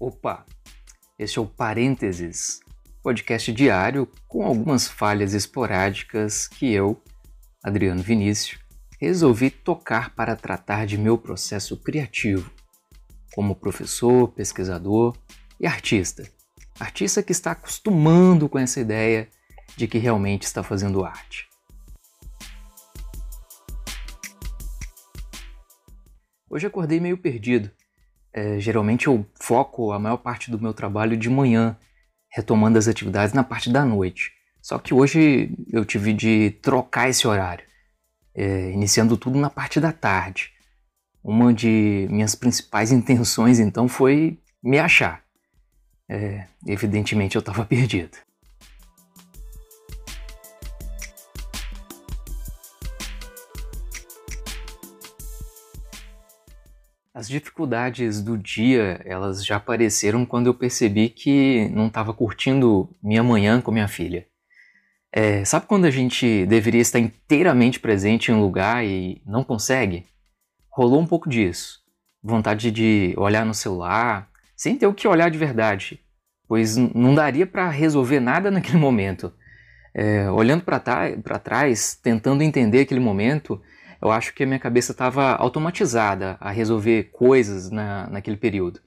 Opa! Este é o Parênteses, podcast diário com algumas falhas esporádicas que eu, Adriano Vinícius, resolvi tocar para tratar de meu processo criativo, como professor, pesquisador e artista. Artista que está acostumando com essa ideia de que realmente está fazendo arte. Hoje acordei meio perdido é, geralmente eu foco a maior parte do meu trabalho de manhã, retomando as atividades na parte da noite. Só que hoje eu tive de trocar esse horário, é, iniciando tudo na parte da tarde. Uma de minhas principais intenções então foi me achar. É, evidentemente eu estava perdido. As dificuldades do dia, elas já apareceram quando eu percebi que não estava curtindo minha manhã com minha filha. É, sabe quando a gente deveria estar inteiramente presente em um lugar e não consegue? Rolou um pouco disso. Vontade de olhar no celular, sem ter o que olhar de verdade, pois não daria para resolver nada naquele momento. É, olhando para trás, tentando entender aquele momento, eu acho que a minha cabeça estava automatizada a resolver coisas na, naquele período.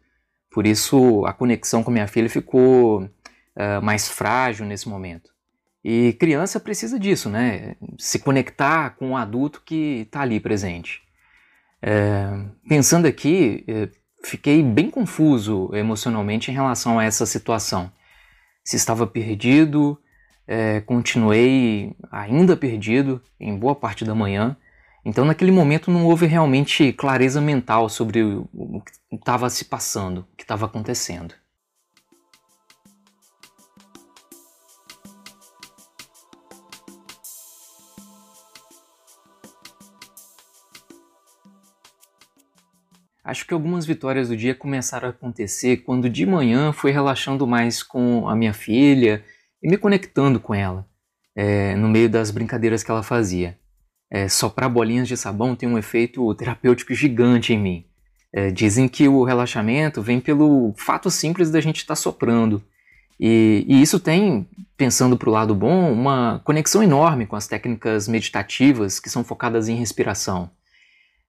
Por isso a conexão com minha filha ficou uh, mais frágil nesse momento. E criança precisa disso, né? Se conectar com um adulto que está ali presente. É, pensando aqui, é, fiquei bem confuso emocionalmente em relação a essa situação. Se estava perdido, é, continuei ainda perdido em boa parte da manhã então, naquele momento, não houve realmente clareza mental sobre o que estava se passando, o que estava acontecendo. Acho que algumas vitórias do dia começaram a acontecer quando de manhã fui relaxando mais com a minha filha e me conectando com ela, é, no meio das brincadeiras que ela fazia é, soprar bolinhas de sabão tem um efeito terapêutico gigante em mim. É, dizem que o relaxamento vem pelo fato simples da gente estar tá soprando. E, e, isso tem, pensando para o lado bom, uma conexão enorme com as técnicas meditativas que são focadas em respiração.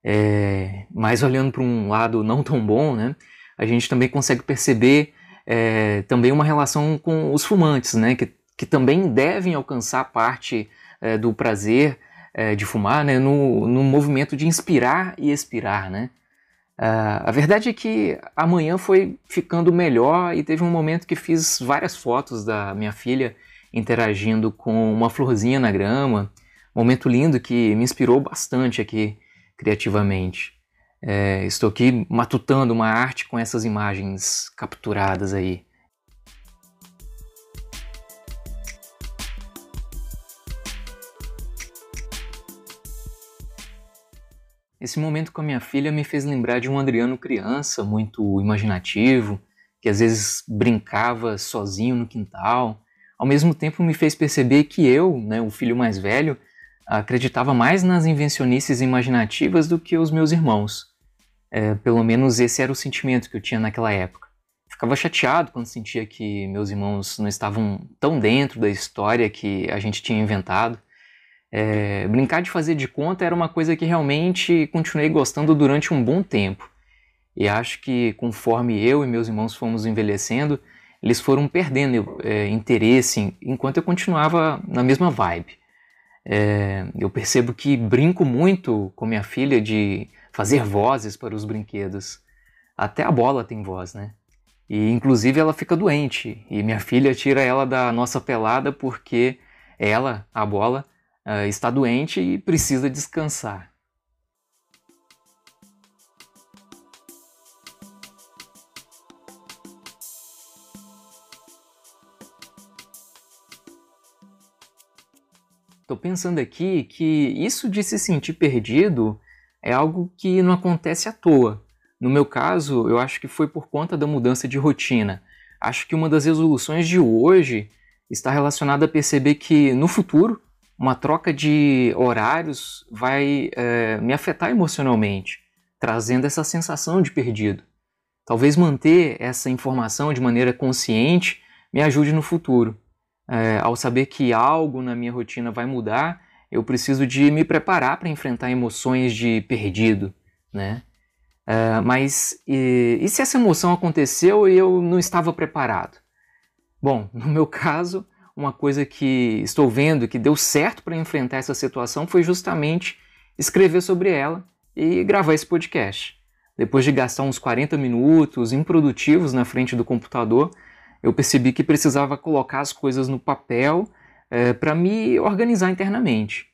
É, mas olhando para um lado não tão bom, né, a gente também consegue perceber é, também uma relação com os fumantes, né, que, que também devem alcançar parte é, do prazer é, de fumar, né, no, no movimento de inspirar e expirar, né? Uh, a verdade é que amanhã foi ficando melhor e teve um momento que fiz várias fotos da minha filha interagindo com uma florzinha na grama, momento lindo que me inspirou bastante aqui criativamente. É, estou aqui matutando uma arte com essas imagens capturadas aí. Esse momento com a minha filha me fez lembrar de um Adriano criança, muito imaginativo, que às vezes brincava sozinho no quintal. Ao mesmo tempo me fez perceber que eu, né, o filho mais velho, acreditava mais nas invencionices imaginativas do que os meus irmãos. É, pelo menos esse era o sentimento que eu tinha naquela época. Ficava chateado quando sentia que meus irmãos não estavam tão dentro da história que a gente tinha inventado. É, brincar de fazer de conta era uma coisa que realmente continuei gostando durante um bom tempo. E acho que conforme eu e meus irmãos fomos envelhecendo, eles foram perdendo é, interesse enquanto eu continuava na mesma vibe. É, eu percebo que brinco muito com minha filha de fazer vozes para os brinquedos. Até a bola tem voz, né? E inclusive ela fica doente e minha filha tira ela da nossa pelada porque ela, a bola, uh, está doente e precisa descansar. Estou pensando aqui que isso de se sentir perdido é algo que não acontece à toa. No meu caso, eu acho que foi por conta da mudança de rotina. Acho que uma das resoluções de hoje está relacionada a perceber que no futuro uma troca de horários vai é, me afetar emocionalmente, trazendo essa sensação de perdido. talvez manter essa informação de maneira consciente me ajude no futuro. É, ao saber que algo na minha rotina vai mudar, eu preciso de me preparar para enfrentar emoções de perdido, né? É, mas e, e, se essa emoção aconteceu e eu não estava preparado? Bom, no meu caso, uma coisa que estou vendo que deu certo para enfrentar essa situação foi justamente escrever sobre ela e gravar esse podcast. Depois de gastar uns 40 minutos improdutivos na frente do computador, eu percebi que precisava colocar as coisas no papel é, para me organizar internamente.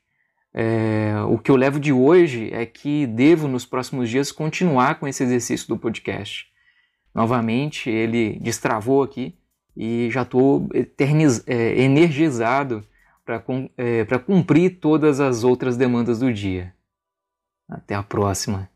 É, o que eu levo de hoje é que devo, nos próximos dias, continuar com esse exercício do podcast. Novamente, ele destravou aqui e já estou é, energizado para é, cumprir todas as outras demandas do dia. Até a próxima.